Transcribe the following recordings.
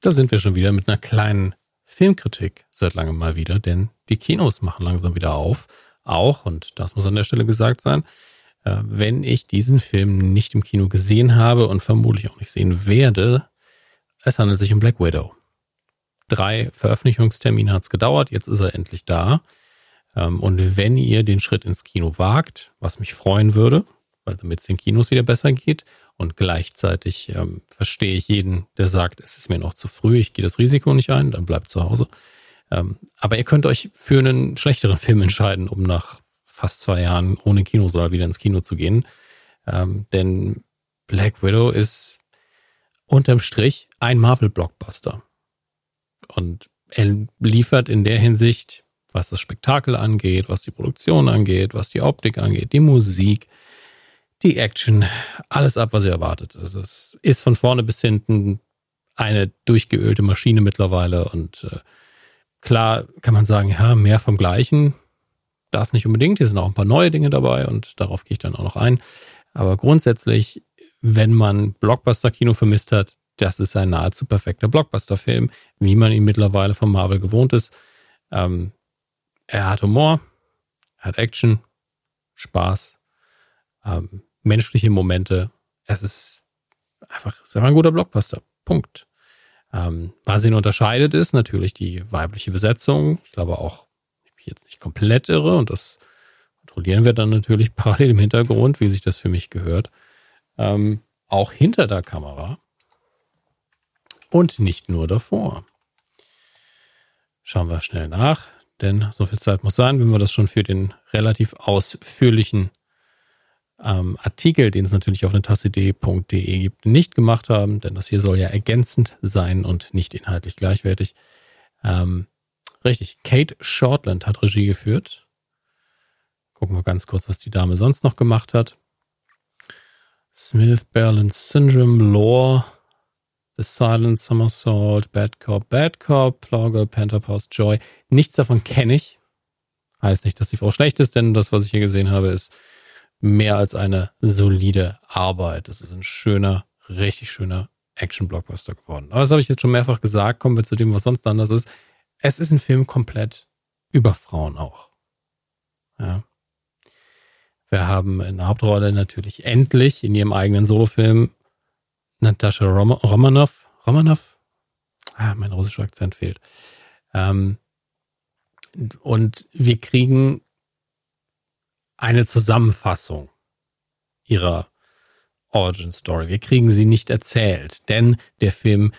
Da sind wir schon wieder mit einer kleinen Filmkritik seit langem mal wieder, denn die Kinos machen langsam wieder auf. Auch, und das muss an der Stelle gesagt sein, äh, wenn ich diesen Film nicht im Kino gesehen habe und vermutlich auch nicht sehen werde, es handelt sich um Black Widow. Drei Veröffentlichungstermine hat es gedauert, jetzt ist er endlich da. Ähm, und wenn ihr den Schritt ins Kino wagt, was mich freuen würde, weil damit es den Kinos wieder besser geht und gleichzeitig ähm, verstehe ich jeden, der sagt, es ist mir noch zu früh, ich gehe das Risiko nicht ein, dann bleibt zu Hause. Ähm, aber ihr könnt euch für einen schlechteren Film entscheiden, um nach fast zwei Jahren ohne Kinosaal wieder ins Kino zu gehen. Ähm, denn Black Widow ist unterm Strich ein Marvel-Blockbuster. Und er liefert in der Hinsicht, was das Spektakel angeht, was die Produktion angeht, was die Optik angeht, die Musik, die Action, alles ab, was ihr erwartet. Also es ist von vorne bis hinten eine durchgeölte Maschine mittlerweile und äh, klar kann man sagen, ja, mehr vom Gleichen. Das nicht unbedingt. Hier sind auch ein paar neue Dinge dabei und darauf gehe ich dann auch noch ein. Aber grundsätzlich, wenn man Blockbuster-Kino vermisst hat, das ist ein nahezu perfekter Blockbuster-Film, wie man ihn mittlerweile von Marvel gewohnt ist. Ähm, er hat Humor, hat Action, Spaß, ähm, menschliche Momente. Es ist einfach, es ist einfach ein guter Blockbuster. Punkt. Ähm, was ihn unterscheidet, ist natürlich die weibliche Besetzung. Ich glaube auch, ich bin jetzt nicht komplett irre und das kontrollieren wir dann natürlich parallel im Hintergrund, wie sich das für mich gehört. Ähm, auch hinter der Kamera und nicht nur davor. Schauen wir schnell nach, denn so viel Zeit muss sein, wenn wir das schon für den relativ ausführlichen ähm, Artikel, den es natürlich auf netasse.de gibt, nicht gemacht haben, denn das hier soll ja ergänzend sein und nicht inhaltlich gleichwertig. Ähm, richtig, Kate Shortland hat Regie geführt. Gucken wir ganz kurz, was die Dame sonst noch gemacht hat. Smith, Berlin Syndrome, Lore, The Silent Somersault, Bad Cop, Bad Cop, Flower Panther Pause, Joy. Nichts davon kenne ich. Heißt nicht, dass die Frau schlecht ist, denn das, was ich hier gesehen habe, ist mehr als eine solide Arbeit. Das ist ein schöner, richtig schöner Action-Blockbuster geworden. Aber das habe ich jetzt schon mehrfach gesagt. Kommen wir zu dem, was sonst anders ist. Es ist ein Film komplett über Frauen auch. Ja. Wir haben in der Hauptrolle natürlich endlich in ihrem eigenen Solofilm Natascha Rom Romanov. Romanov? Ah, mein russischer Akzent fehlt. Ähm, und wir kriegen eine Zusammenfassung ihrer Origin Story. Wir kriegen sie nicht erzählt, denn der Film,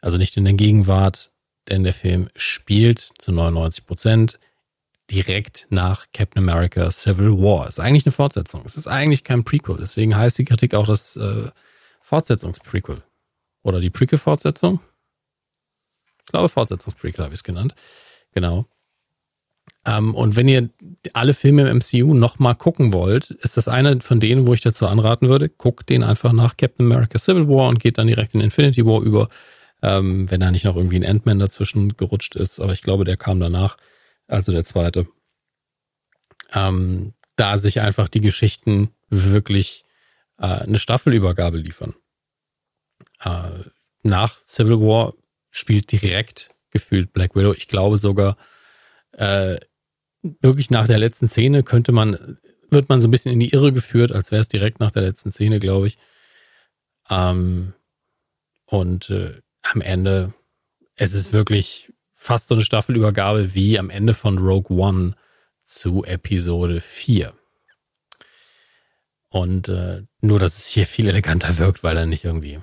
also nicht in der Gegenwart, denn der Film spielt zu 99 Prozent direkt nach Captain America Civil War. Ist eigentlich eine Fortsetzung. Es ist eigentlich kein Prequel. Deswegen heißt die Kritik auch das äh, Fortsetzungsprequel. Oder die Prequel-Fortsetzung? Ich glaube, Fortsetzungsprequel habe ich es genannt. Genau. Ähm, und wenn ihr alle Filme im MCU nochmal gucken wollt, ist das eine von denen, wo ich dazu anraten würde, guckt den einfach nach Captain America Civil War und geht dann direkt in Infinity War über, ähm, wenn da nicht noch irgendwie ein Ant-Man dazwischen gerutscht ist. Aber ich glaube, der kam danach, also der zweite. Ähm, da sich einfach die Geschichten wirklich äh, eine Staffelübergabe liefern. Äh, nach Civil War spielt direkt gefühlt Black Widow. Ich glaube sogar, äh, wirklich nach der letzten Szene könnte man, wird man so ein bisschen in die Irre geführt, als wäre es direkt nach der letzten Szene, glaube ich. Ähm, und äh, am Ende, es ist wirklich fast so eine Staffelübergabe wie am Ende von Rogue One zu Episode 4. Und äh, nur, dass es hier viel eleganter wirkt, weil da nicht irgendwie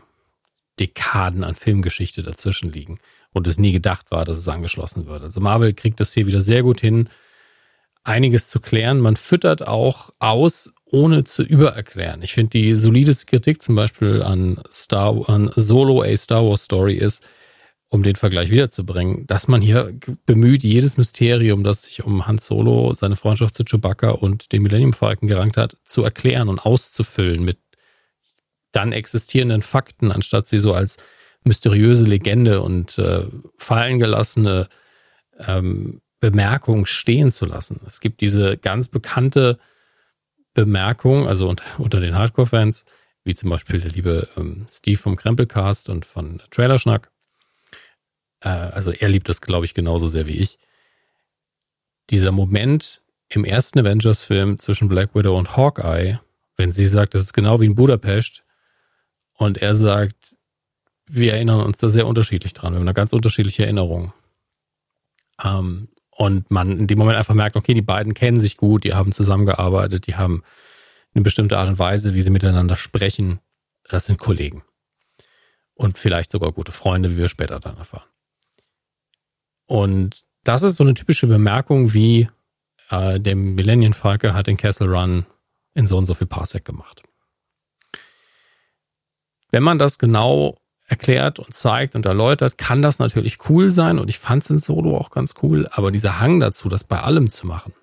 Dekaden an Filmgeschichte dazwischen liegen und es nie gedacht war, dass es angeschlossen wird. Also Marvel kriegt das hier wieder sehr gut hin, einiges zu klären. Man füttert auch aus, ohne zu übererklären. Ich finde, die solideste Kritik zum Beispiel an Star, an Solo A Star Wars Story ist, um den Vergleich wiederzubringen, dass man hier bemüht, jedes Mysterium, das sich um Han Solo, seine Freundschaft zu Chewbacca und den Millennium Falcon gerankt hat, zu erklären und auszufüllen mit dann existierenden Fakten, anstatt sie so als mysteriöse Legende und äh, fallen gelassene ähm, Bemerkung stehen zu lassen. Es gibt diese ganz bekannte Bemerkung, also unter, unter den Hardcore-Fans, wie zum Beispiel der liebe ähm, Steve vom Krempelcast und von Trailerschnack, äh, also er liebt das, glaube ich, genauso sehr wie ich. Dieser Moment im ersten Avengers-Film zwischen Black Widow und Hawkeye, wenn sie sagt, das ist genau wie in Budapest, und er sagt, wir erinnern uns da sehr unterschiedlich dran. Wir haben eine ganz unterschiedliche Erinnerung. Ähm, und man in dem Moment einfach merkt, okay, die beiden kennen sich gut, die haben zusammengearbeitet, die haben eine bestimmte Art und Weise, wie sie miteinander sprechen. Das sind Kollegen. Und vielleicht sogar gute Freunde, wie wir später dann erfahren. Und das ist so eine typische Bemerkung, wie äh, der Millennium Falke hat den Castle Run in so und so viel Parsec gemacht. Wenn man das genau erklärt und zeigt und erläutert, kann das natürlich cool sein und ich fand es in Solo auch ganz cool, aber dieser Hang dazu, das bei allem zu machen,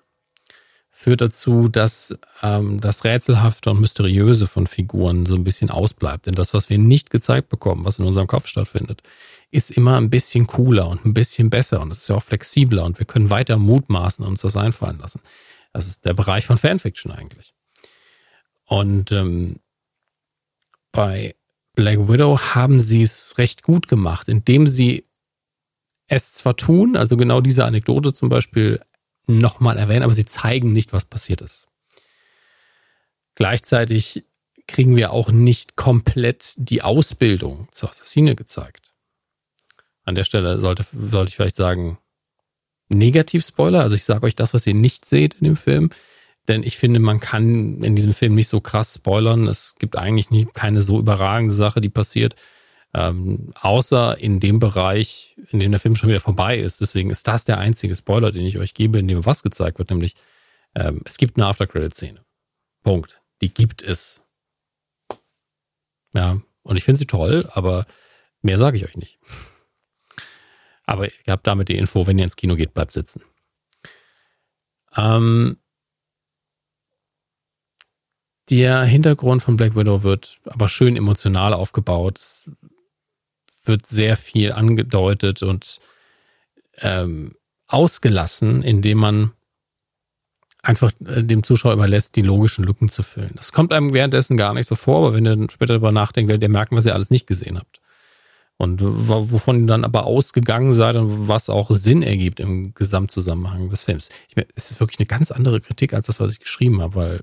führt dazu, dass ähm, das Rätselhafte und Mysteriöse von Figuren so ein bisschen ausbleibt. Denn das, was wir nicht gezeigt bekommen, was in unserem Kopf stattfindet, ist immer ein bisschen cooler und ein bisschen besser und es ist ja auch flexibler und wir können weiter mutmaßen und uns das einfallen lassen. Das ist der Bereich von Fanfiction eigentlich. Und ähm, bei Black Widow haben sie es recht gut gemacht, indem sie es zwar tun, also genau diese Anekdote zum Beispiel nochmal erwähnen, aber sie zeigen nicht, was passiert ist. Gleichzeitig kriegen wir auch nicht komplett die Ausbildung zur Assassine gezeigt. An der Stelle sollte, sollte ich vielleicht sagen, Negativ-Spoiler. Also ich sage euch das, was ihr nicht seht in dem Film. Denn ich finde, man kann in diesem Film nicht so krass spoilern. Es gibt eigentlich nicht, keine so überragende Sache, die passiert. Ähm, außer in dem Bereich, in dem der Film schon wieder vorbei ist. Deswegen ist das der einzige Spoiler, den ich euch gebe, in dem was gezeigt wird, nämlich ähm, es gibt eine After-Credit-Szene. Punkt. Die gibt es. Ja, und ich finde sie toll, aber mehr sage ich euch nicht. Aber ihr habt damit die Info, wenn ihr ins Kino geht, bleibt sitzen. Ähm, der Hintergrund von Black Widow wird aber schön emotional aufgebaut. Es wird sehr viel angedeutet und ähm, ausgelassen, indem man einfach äh, dem Zuschauer überlässt, die logischen Lücken zu füllen. Das kommt einem währenddessen gar nicht so vor, aber wenn ihr später darüber nachdenkt, werdet ihr merken, was ihr alles nicht gesehen habt. Und wovon ihr dann aber ausgegangen seid und was auch Sinn ergibt im Gesamtzusammenhang des Films. Ich meine, es ist wirklich eine ganz andere Kritik als das, was ich geschrieben habe, weil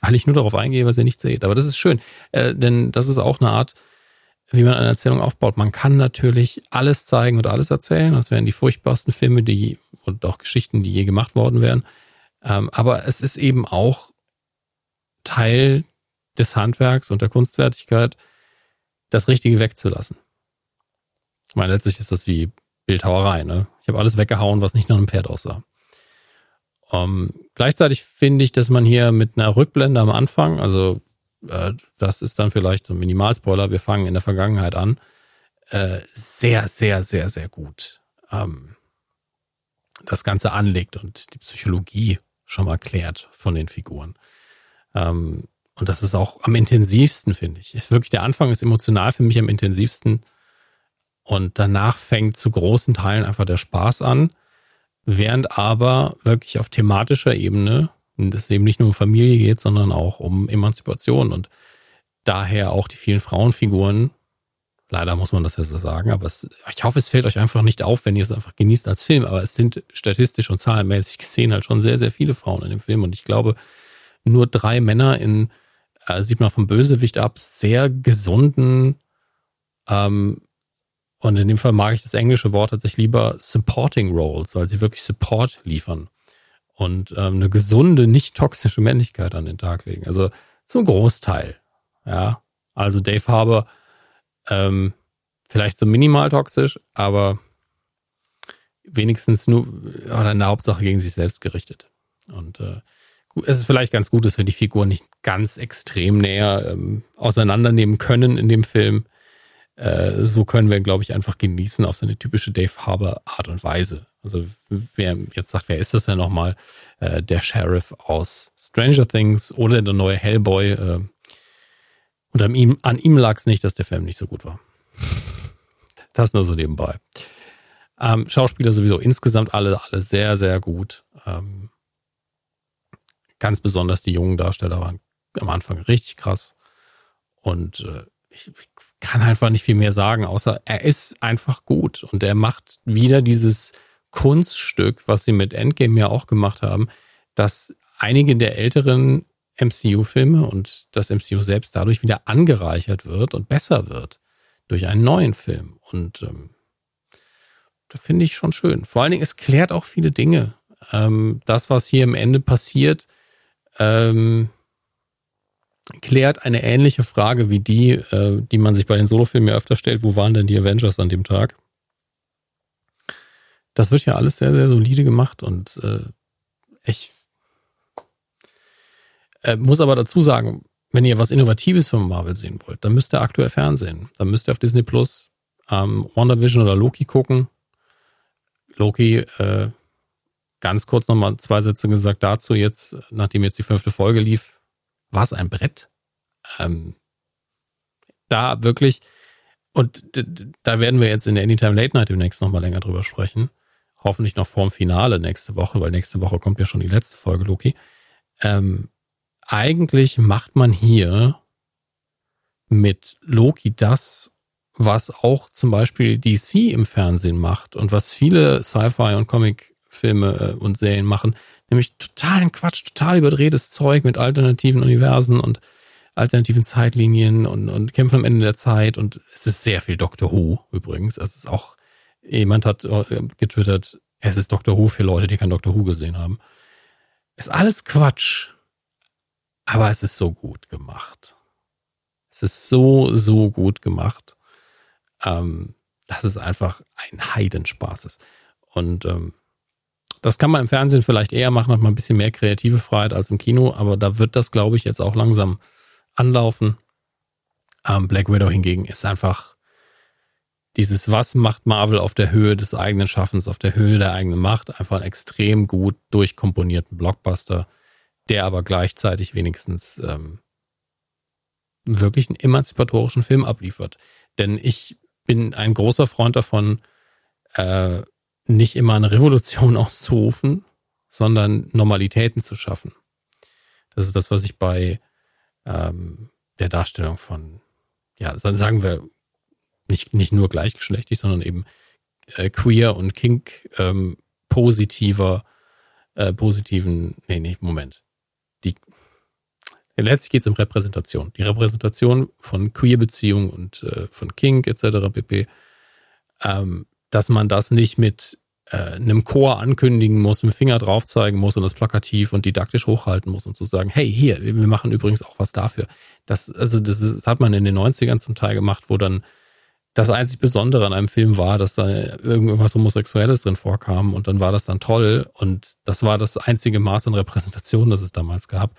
weil ich nur darauf eingehe, was ihr nicht seht. Aber das ist schön, äh, denn das ist auch eine Art, wie man eine Erzählung aufbaut. Man kann natürlich alles zeigen und alles erzählen. Das wären die furchtbarsten Filme, die und auch Geschichten, die je gemacht worden wären. Ähm, aber es ist eben auch Teil des Handwerks und der Kunstfertigkeit, das Richtige wegzulassen. Ich meine, letztlich ist das wie Bildhauerei. Ne? Ich habe alles weggehauen, was nicht nach einem Pferd aussah. Ähm, gleichzeitig finde ich, dass man hier mit einer Rückblende am Anfang, also äh, das ist dann vielleicht so ein Minimalspoiler, wir fangen in der Vergangenheit an, äh, sehr, sehr, sehr, sehr gut ähm, das Ganze anlegt und die Psychologie schon mal klärt von den Figuren. Ähm, und das ist auch am intensivsten, finde ich. Wirklich, der Anfang ist emotional für mich am intensivsten. Und danach fängt zu großen Teilen einfach der Spaß an während aber wirklich auf thematischer Ebene es eben nicht nur um Familie geht, sondern auch um Emanzipation und daher auch die vielen Frauenfiguren. Leider muss man das ja so sagen, aber es, ich hoffe, es fällt euch einfach nicht auf, wenn ihr es einfach genießt als Film. Aber es sind statistisch und zahlenmäßig gesehen halt schon sehr, sehr viele Frauen in dem Film. Und ich glaube, nur drei Männer in, äh, sieht man vom Bösewicht ab, sehr gesunden, ähm, und in dem Fall mag ich das englische Wort tatsächlich lieber Supporting Roles, weil sie wirklich Support liefern und ähm, eine gesunde, nicht toxische Männlichkeit an den Tag legen. Also zum Großteil. Ja, also Dave Harbour ähm, vielleicht so minimal toxisch, aber wenigstens nur oder in der Hauptsache gegen sich selbst gerichtet. Und äh, es ist vielleicht ganz gut, dass wir die Figur nicht ganz extrem näher ähm, auseinandernehmen können in dem Film. Äh, so können wir, glaube ich, einfach genießen auf seine typische Dave Harbour Art und Weise. Also wer jetzt sagt, wer ist das denn nochmal? Äh, der Sheriff aus Stranger Things oder der neue Hellboy. Äh, und an ihm, an ihm lag es nicht, dass der Film nicht so gut war. Das nur so nebenbei. Ähm, Schauspieler sowieso insgesamt alle, alle sehr, sehr gut. Ähm, ganz besonders die jungen Darsteller waren am Anfang richtig krass. Und äh, ich kann einfach nicht viel mehr sagen, außer er ist einfach gut und er macht wieder dieses Kunststück, was sie mit Endgame ja auch gemacht haben, dass einige der älteren MCU-Filme und das MCU selbst dadurch wieder angereichert wird und besser wird durch einen neuen Film. Und ähm, das finde ich schon schön. Vor allen Dingen, es klärt auch viele Dinge. Ähm, das, was hier im Ende passiert, ähm, klärt eine ähnliche Frage wie die, äh, die man sich bei den Solofilmen ja öfter stellt. Wo waren denn die Avengers an dem Tag? Das wird ja alles sehr, sehr solide gemacht und äh, ich äh, muss aber dazu sagen, wenn ihr was Innovatives von Marvel sehen wollt, dann müsst ihr aktuell Fernsehen. Dann müsst ihr auf Disney Plus ähm, WandaVision oder Loki gucken. Loki, äh, ganz kurz nochmal zwei Sätze gesagt dazu jetzt, nachdem jetzt die fünfte Folge lief, war es ein Brett. Ähm, da wirklich, und da werden wir jetzt in der Anytime Late Night demnächst nochmal länger drüber sprechen. Hoffentlich noch vorm Finale nächste Woche, weil nächste Woche kommt ja schon die letzte Folge Loki. Ähm, eigentlich macht man hier mit Loki das, was auch zum Beispiel DC im Fernsehen macht und was viele Sci-Fi und Comic-Filme äh, und Serien machen, nämlich totalen Quatsch, total überdrehtes Zeug mit alternativen Universen und alternativen Zeitlinien und, und Kämpfen am Ende der Zeit und es ist sehr viel Doctor Who übrigens. Es ist auch, jemand hat äh, getwittert, es ist Doctor Who für Leute, die kein Doctor Who gesehen haben. Ist alles Quatsch. Aber es ist so gut gemacht. Es ist so, so gut gemacht, ähm, dass es einfach ein Heidenspaß ist. Und ähm, das kann man im Fernsehen vielleicht eher machen, hat man ein bisschen mehr kreative Freiheit als im Kino, aber da wird das, glaube ich, jetzt auch langsam anlaufen. Ähm, Black Widow hingegen ist einfach dieses, was macht Marvel auf der Höhe des eigenen Schaffens, auf der Höhe der eigenen Macht, einfach einen extrem gut durchkomponierten Blockbuster der aber gleichzeitig wenigstens ähm, wirklich einen emanzipatorischen Film abliefert. Denn ich bin ein großer Freund davon, äh, nicht immer eine Revolution auszurufen, sondern Normalitäten zu schaffen. Das ist das, was ich bei ähm, der Darstellung von, ja, sagen wir, nicht, nicht nur gleichgeschlechtlich, sondern eben äh, queer und kink ähm, positiver, äh, positiven, nee, nee, Moment die letztlich geht es um Repräsentation. Die Repräsentation von Queer-Beziehungen und äh, von Kink etc. pp. Ähm, dass man das nicht mit äh, einem Chor ankündigen muss, mit dem Finger drauf zeigen muss und das plakativ und didaktisch hochhalten muss und zu sagen, hey, hier, wir machen übrigens auch was dafür. Das, also das, ist, das hat man in den 90ern zum Teil gemacht, wo dann das einzig Besondere an einem Film war, dass da irgendwas Homosexuelles drin vorkam und dann war das dann toll und das war das einzige Maß an Repräsentation, das es damals gab.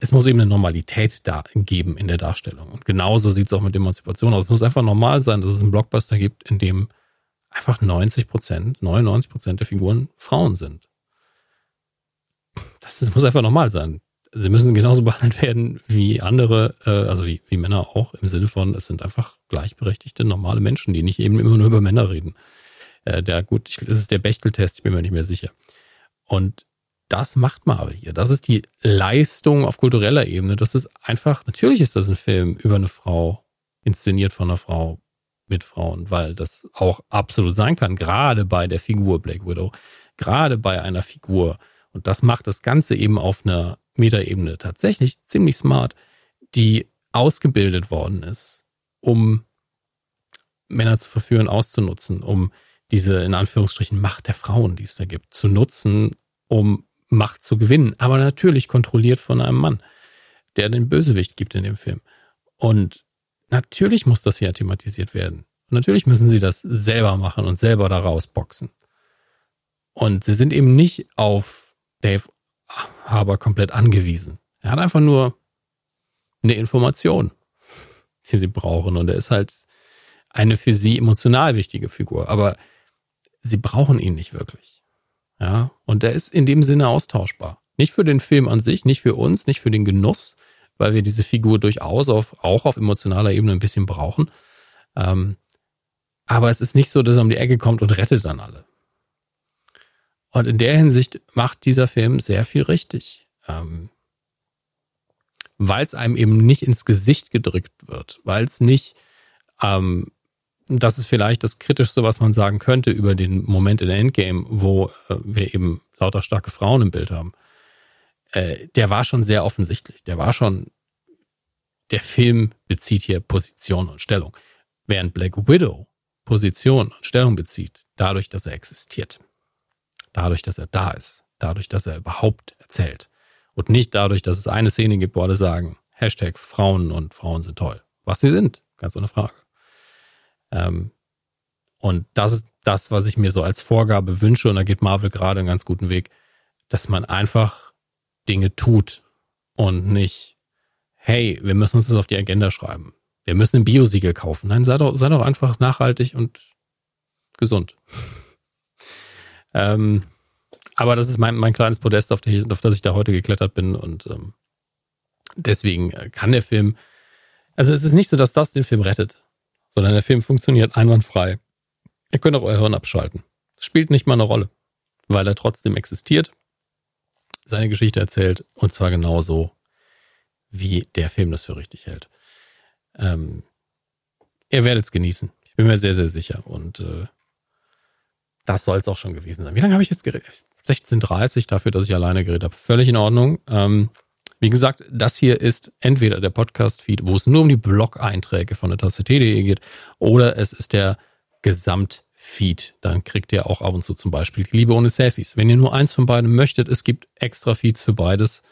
Es muss eben eine Normalität da geben in der Darstellung. Und genauso sieht es auch mit Emanzipation aus. Es muss einfach normal sein, dass es einen Blockbuster gibt, in dem einfach 90 Prozent, 99 Prozent der Figuren Frauen sind. Das, das muss einfach normal sein sie müssen genauso behandelt werden wie andere, äh, also wie, wie Männer auch, im Sinne von, es sind einfach gleichberechtigte, normale Menschen, die nicht eben immer nur über Männer reden. Äh, der, gut, das ist der Bechteltest, ich bin mir nicht mehr sicher. Und das macht Marvel hier. Das ist die Leistung auf kultureller Ebene. Das ist einfach, natürlich ist das ein Film über eine Frau, inszeniert von einer Frau mit Frauen, weil das auch absolut sein kann, gerade bei der Figur Black Widow, gerade bei einer Figur. Und das macht das Ganze eben auf einer Metaebene tatsächlich ziemlich smart, die ausgebildet worden ist, um Männer zu verführen, auszunutzen, um diese in Anführungsstrichen Macht der Frauen, die es da gibt, zu nutzen, um Macht zu gewinnen. Aber natürlich kontrolliert von einem Mann, der den Bösewicht gibt in dem Film. Und natürlich muss das hier thematisiert werden. Und natürlich müssen sie das selber machen und selber da rausboxen. Und sie sind eben nicht auf Dave Haber komplett angewiesen. Er hat einfach nur eine Information, die sie brauchen. Und er ist halt eine für sie emotional wichtige Figur. Aber sie brauchen ihn nicht wirklich. Ja, und er ist in dem Sinne austauschbar. Nicht für den Film an sich, nicht für uns, nicht für den Genuss, weil wir diese Figur durchaus auf, auch auf emotionaler Ebene ein bisschen brauchen. Ähm, aber es ist nicht so, dass er um die Ecke kommt und rettet dann alle. Und in der Hinsicht macht dieser Film sehr viel richtig. Ähm, weil es einem eben nicht ins Gesicht gedrückt wird, weil es nicht, ähm, das ist vielleicht das Kritischste, was man sagen könnte über den Moment in Endgame, wo äh, wir eben lauter starke Frauen im Bild haben. Äh, der war schon sehr offensichtlich. Der war schon, der Film bezieht hier Position und Stellung. Während Black Widow Position und Stellung bezieht, dadurch, dass er existiert. Dadurch, dass er da ist. Dadurch, dass er überhaupt erzählt. Und nicht dadurch, dass es eine Szene gibt, wo alle sagen, Hashtag Frauen und Frauen sind toll. Was sie sind, ganz ohne Frage. Ähm, und das ist das, was ich mir so als Vorgabe wünsche. Und da geht Marvel gerade einen ganz guten Weg, dass man einfach Dinge tut und nicht, hey, wir müssen uns das auf die Agenda schreiben. Wir müssen ein Biosiegel kaufen. Nein, sei doch, sei doch einfach nachhaltig und gesund. ähm, aber das ist mein, mein kleines Podest, auf, der, auf das ich da heute geklettert bin. Und ähm, deswegen kann der Film. Also es ist nicht so, dass das den Film rettet, sondern der Film funktioniert einwandfrei. Ihr könnt auch euer Hirn abschalten. Das spielt nicht mal eine Rolle, weil er trotzdem existiert, seine Geschichte erzählt und zwar genauso, wie der Film das für richtig hält. Ähm, ihr werdet es genießen. Ich bin mir sehr, sehr sicher. Und äh, das soll es auch schon gewesen sein. Wie lange habe ich jetzt geredet? 16.30 dafür, dass ich alleine geredet habe. Völlig in Ordnung. Ähm, wie gesagt, das hier ist entweder der Podcast-Feed, wo es nur um die Blog-Einträge von der Tasse T.de geht, oder es ist der Gesamtfeed. Dann kriegt ihr auch ab und zu zum Beispiel Liebe ohne Selfies. Wenn ihr nur eins von beiden möchtet, es gibt extra Feeds für beides,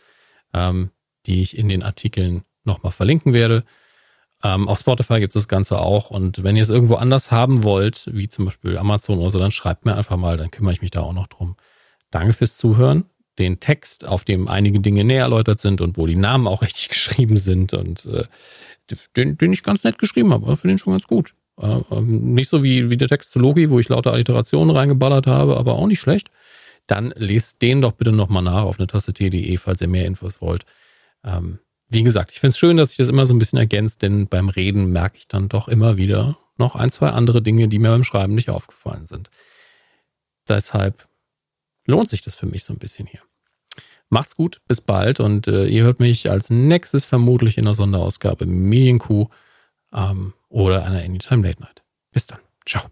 ähm, die ich in den Artikeln nochmal verlinken werde. Ähm, auf Spotify gibt es das Ganze auch. Und wenn ihr es irgendwo anders haben wollt, wie zum Beispiel Amazon oder so, dann schreibt mir einfach mal, dann kümmere ich mich da auch noch drum. Danke fürs Zuhören. Den Text, auf dem einige Dinge näher erläutert sind und wo die Namen auch richtig geschrieben sind und äh, den, den ich ganz nett geschrieben habe, finde den schon ganz gut. Äh, ähm, nicht so wie, wie der Text zu Logi, wo ich lauter Alliterationen reingeballert habe, aber auch nicht schlecht. Dann lest den doch bitte nochmal nach auf eine Tasse T.de, falls ihr mehr Infos wollt. Ähm, wie gesagt, ich finde es schön, dass sich das immer so ein bisschen ergänzt, denn beim Reden merke ich dann doch immer wieder noch ein, zwei andere Dinge, die mir beim Schreiben nicht aufgefallen sind. Deshalb lohnt sich das für mich so ein bisschen hier. Macht's gut, bis bald und äh, ihr hört mich als nächstes vermutlich in der Sonderausgabe Medienkuh ähm, oder einer Anytime Late Night. Bis dann. Ciao.